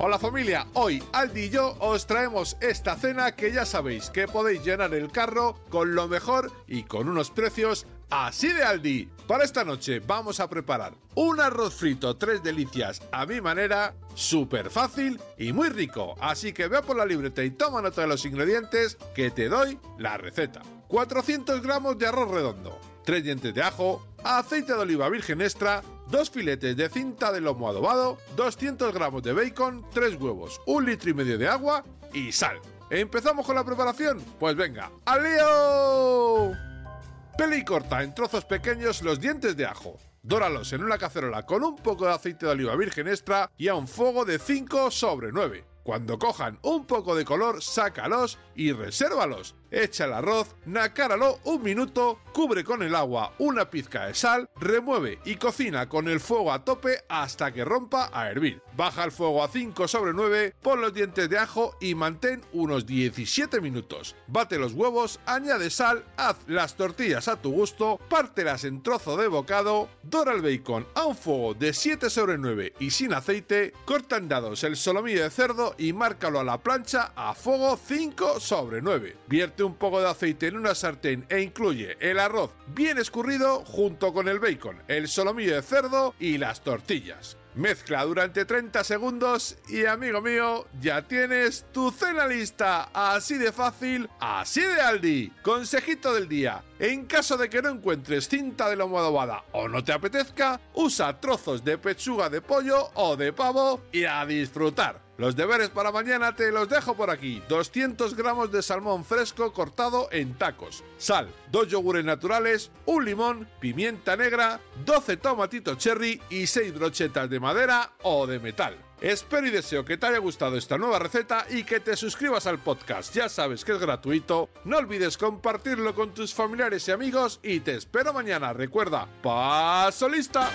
Hola familia, hoy Aldi y yo os traemos esta cena que ya sabéis que podéis llenar el carro con lo mejor y con unos precios así de Aldi. Para esta noche vamos a preparar un arroz frito tres delicias a mi manera, súper fácil y muy rico, así que ve por la libreta y toma nota de los ingredientes que te doy la receta. 400 gramos de arroz redondo, 3 dientes de ajo, aceite de oliva virgen extra, 2 filetes de cinta de lomo adobado, 200 gramos de bacon, 3 huevos, 1 litro y medio de agua y sal. ¿Empezamos con la preparación? Pues venga, ¡al lío! Pele y corta en trozos pequeños los dientes de ajo. Dóralos en una cacerola con un poco de aceite de oliva virgen extra y a un fuego de 5 sobre 9. Cuando cojan un poco de color, sácalos y resérvalos. Echa el arroz, nacáralo un minuto, cubre con el agua una pizca de sal, remueve y cocina con el fuego a tope hasta que rompa a hervir. Baja el fuego a 5 sobre 9, pon los dientes de ajo y mantén unos 17 minutos. Bate los huevos, añade sal, haz las tortillas a tu gusto, pártelas en trozo de bocado, dora el bacon a un fuego de 7 sobre 9 y sin aceite, corta en dados el solomillo de cerdo y márcalo a la plancha a fuego 5 sobre 9. Vierte un poco de aceite en una sartén e incluye el arroz bien escurrido junto con el bacon, el solomillo de cerdo y las tortillas. Mezcla durante 30 segundos y amigo mío, ya tienes tu cena lista. Así de fácil, así de Aldi. Consejito del día. En caso de que no encuentres cinta de lomo adobada o no te apetezca, usa trozos de pechuga de pollo o de pavo y a disfrutar. Los deberes para mañana te los dejo por aquí. 200 gramos de salmón fresco cortado en tacos. Sal, dos yogures naturales, un limón, pimienta negra, 12 tomatitos cherry y 6 brochetas de madera o de metal. Espero y deseo que te haya gustado esta nueva receta y que te suscribas al podcast. Ya sabes que es gratuito. No olvides compartirlo con tus familiares y amigos y te espero mañana. Recuerda, paso lista.